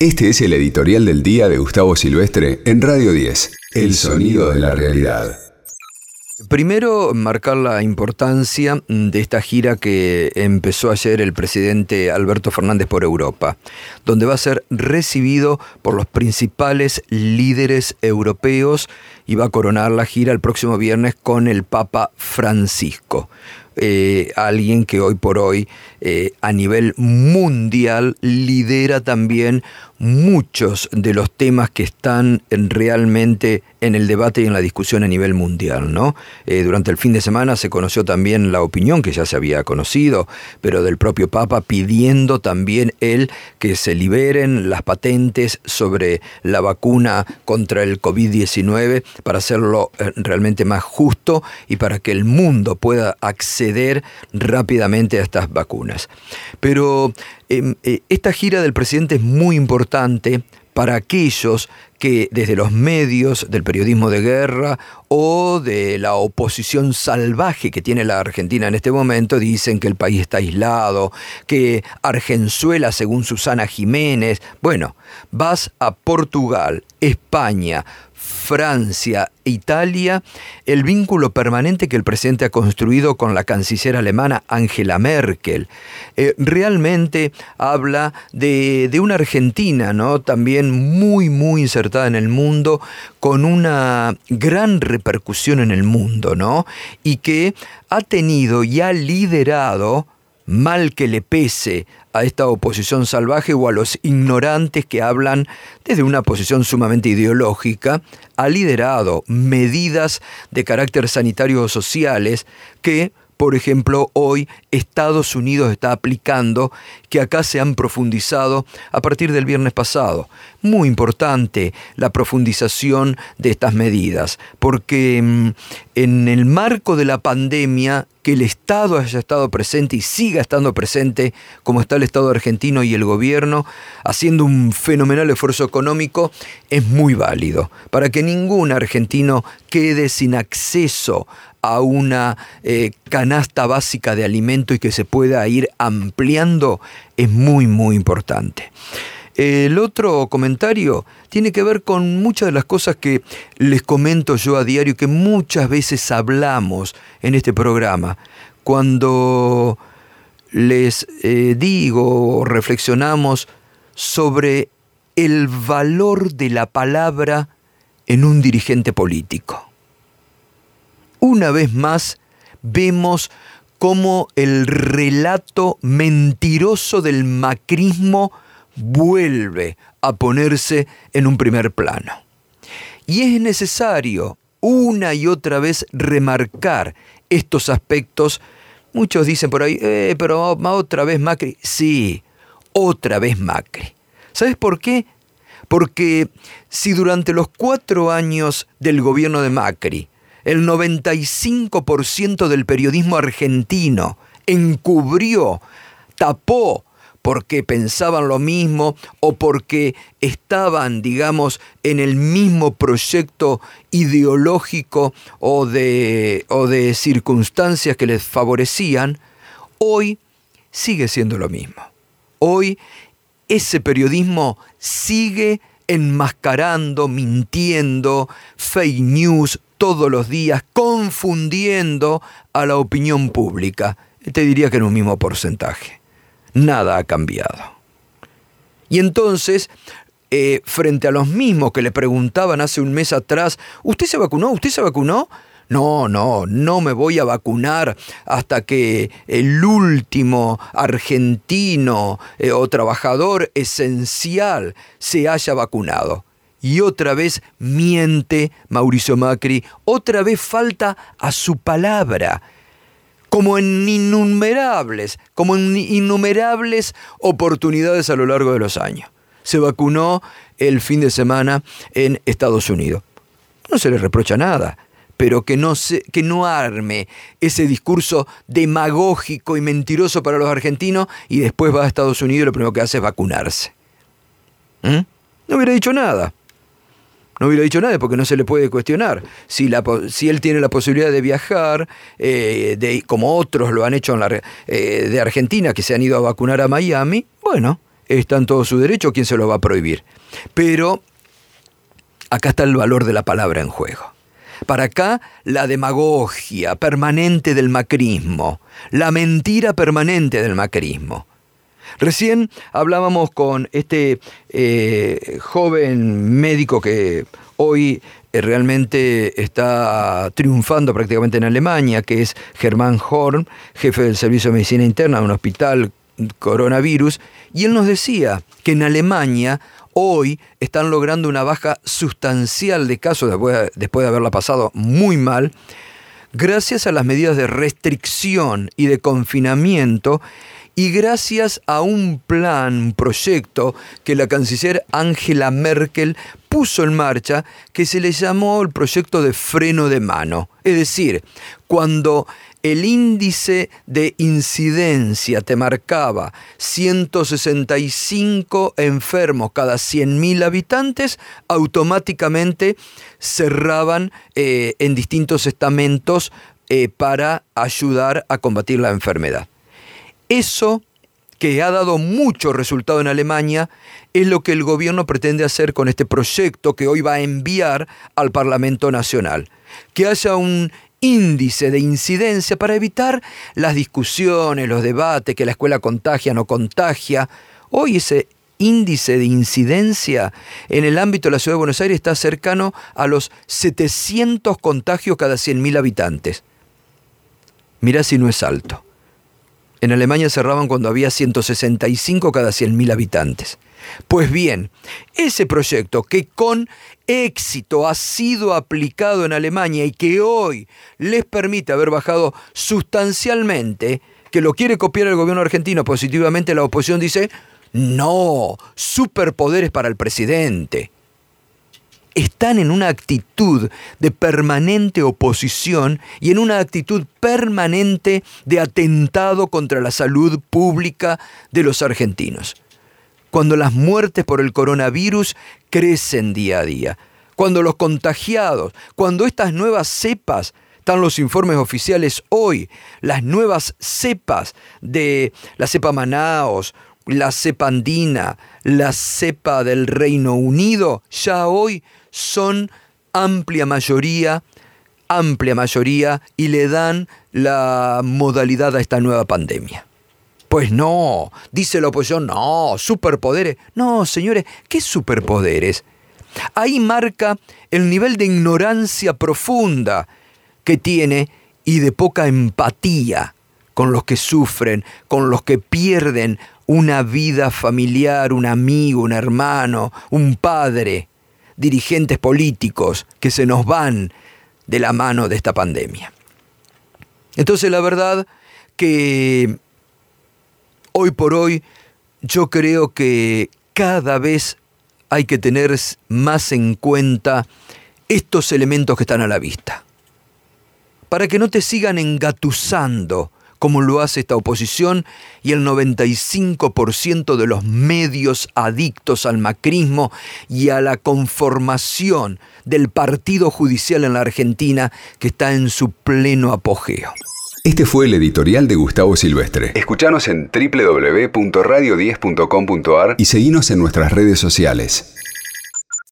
Este es el editorial del día de Gustavo Silvestre en Radio 10, El sonido de la realidad. Primero, marcar la importancia de esta gira que empezó ayer el presidente Alberto Fernández por Europa, donde va a ser recibido por los principales líderes europeos y va a coronar la gira el próximo viernes con el Papa Francisco. Eh, alguien que hoy por hoy eh, a nivel mundial lidera también muchos de los temas que están realmente en el debate y en la discusión a nivel mundial. ¿no? Eh, durante el fin de semana se conoció también la opinión que ya se había conocido, pero del propio Papa pidiendo también él que se liberen las patentes sobre la vacuna contra el COVID-19 para hacerlo eh, realmente más justo y para que el mundo pueda acceder rápidamente a estas vacunas. Pero Em, eh, esta gira del presidente es muy importante para aquellos que desde los medios del periodismo de guerra o de la oposición salvaje que tiene la Argentina en este momento dicen que el país está aislado, que Argenzuela, según Susana Jiménez, bueno, vas a Portugal, España, Francia, Italia, el vínculo permanente que el presidente ha construido con la canciller alemana Angela Merkel. Eh, realmente habla de, una Argentina, ¿no? También muy, muy insertada en el mundo, con una gran repercusión en el mundo, ¿no? Y que ha tenido y ha liderado mal que le pese a esta oposición salvaje o a los ignorantes que hablan desde una posición sumamente ideológica, ha liderado medidas de carácter sanitario o sociales que por ejemplo, hoy Estados Unidos está aplicando, que acá se han profundizado a partir del viernes pasado. Muy importante la profundización de estas medidas, porque mm, en el marco de la pandemia, que el Estado haya estado presente y siga estando presente, como está el Estado argentino y el gobierno, haciendo un fenomenal esfuerzo económico, es muy válido, para que ningún argentino quede sin acceso a una eh, canasta básica de alimento y que se pueda ir ampliando es muy, muy importante. El otro comentario tiene que ver con muchas de las cosas que les comento yo a diario, que muchas veces hablamos en este programa. Cuando les eh, digo o reflexionamos sobre el valor de la palabra en un dirigente político una vez más vemos cómo el relato mentiroso del macrismo vuelve a ponerse en un primer plano. Y es necesario una y otra vez remarcar estos aspectos. Muchos dicen por ahí, eh, pero otra vez Macri. Sí, otra vez Macri. ¿Sabes por qué? Porque si durante los cuatro años del gobierno de Macri el 95% del periodismo argentino encubrió, tapó porque pensaban lo mismo o porque estaban, digamos, en el mismo proyecto ideológico o de, o de circunstancias que les favorecían, hoy sigue siendo lo mismo. Hoy ese periodismo sigue enmascarando, mintiendo, fake news, todos los días confundiendo a la opinión pública. Te diría que en un mismo porcentaje. Nada ha cambiado. Y entonces, eh, frente a los mismos que le preguntaban hace un mes atrás, ¿usted se vacunó? ¿Usted se vacunó? No, no, no me voy a vacunar hasta que el último argentino eh, o trabajador esencial se haya vacunado. Y otra vez miente Mauricio Macri, otra vez falta a su palabra, como en innumerables, como en innumerables oportunidades a lo largo de los años. Se vacunó el fin de semana en Estados Unidos. No se le reprocha nada, pero que no, que no arme ese discurso demagógico y mentiroso para los argentinos y después va a Estados Unidos y lo primero que hace es vacunarse. ¿Mm? No hubiera dicho nada no hubiera dicho nada porque no se le puede cuestionar. Si, él tiene la posibilidad de viajar, eh, de, como otros lo han hecho eh, de Argentina, que se han ido a vacunar a Miami, bueno, está en todo su derecho, ¿quién se lo va a prohibir? Pero acá está el valor de la palabra en juego. Para acá, la demagogia permanente del macrismo, la mentira permanente del macrismo. Recién hablábamos con este eh, joven médico que hoy eh, realmente está triunfando prácticamente en Alemania, que es Germán Horn, jefe del Servicio de Medicina Interna de un hospital coronavirus, y él nos decía que en Alemania hoy están logrando una baja sustancial de casos después, después de haberla pasado muy mal, gracias a las medidas de restricción y de confinamiento y gracias a un plan, un proyecto que la canciller Angela Merkel puso en marcha que se le llamó el proyecto de freno de mano. Es decir, cuando el índice de incidencia te marcaba 165 enfermos cada 100.000 habitantes, automáticamente cerraban eh, en distintos estamentos eh, para ayudar a combatir la enfermedad. Eso que ha dado mucho resultado en Alemania, es lo que el gobierno pretende hacer con este proyecto que hoy va a enviar al Parlamento Nacional. Que haya un índice de incidencia para evitar las discusiones, los debates, que la escuela contagia no contagia. Hoy ese índice de incidencia en el ámbito de la Ciudad de Buenos Aires está cercano a los 700 contagios cada 100.000 habitantes. Mirá si no es alto. En Alemania cerraban cuando había 165 cada 100.000 habitantes. Pues bien, ese proyecto que con éxito ha sido aplicado en Alemania y que hoy les permite haber bajado sustancialmente, que lo quiere copiar el gobierno argentino positivamente, la oposición dice, no, superpoderes para el presidente están en una actitud de permanente oposición y en una actitud permanente de atentado contra la salud pública de los argentinos. Cuando las muertes por el coronavirus crecen día a día, cuando los contagiados, cuando estas nuevas cepas, están los informes oficiales hoy, las nuevas cepas de la cepa Manaos, la cepa andina, la cepa del Reino Unido, ya hoy son amplia mayoría, amplia mayoría, y le dan la modalidad a esta nueva pandemia. Pues no, dice la oposición, no, superpoderes. No, señores, ¿qué superpoderes? Ahí marca el nivel de ignorancia profunda que tiene y de poca empatía con los que sufren, con los que pierden una vida familiar, un amigo, un hermano, un padre dirigentes políticos que se nos van de la mano de esta pandemia. Entonces la verdad que hoy por hoy yo creo que cada vez hay que tener más en cuenta estos elementos que están a la vista. Para que no te sigan engatusando como lo hace esta oposición y el 95% de los medios adictos al macrismo y a la conformación del partido judicial en la Argentina que está en su pleno apogeo. Este fue el editorial de Gustavo Silvestre. Escuchanos en www.radio10.com.ar y seguinos en nuestras redes sociales.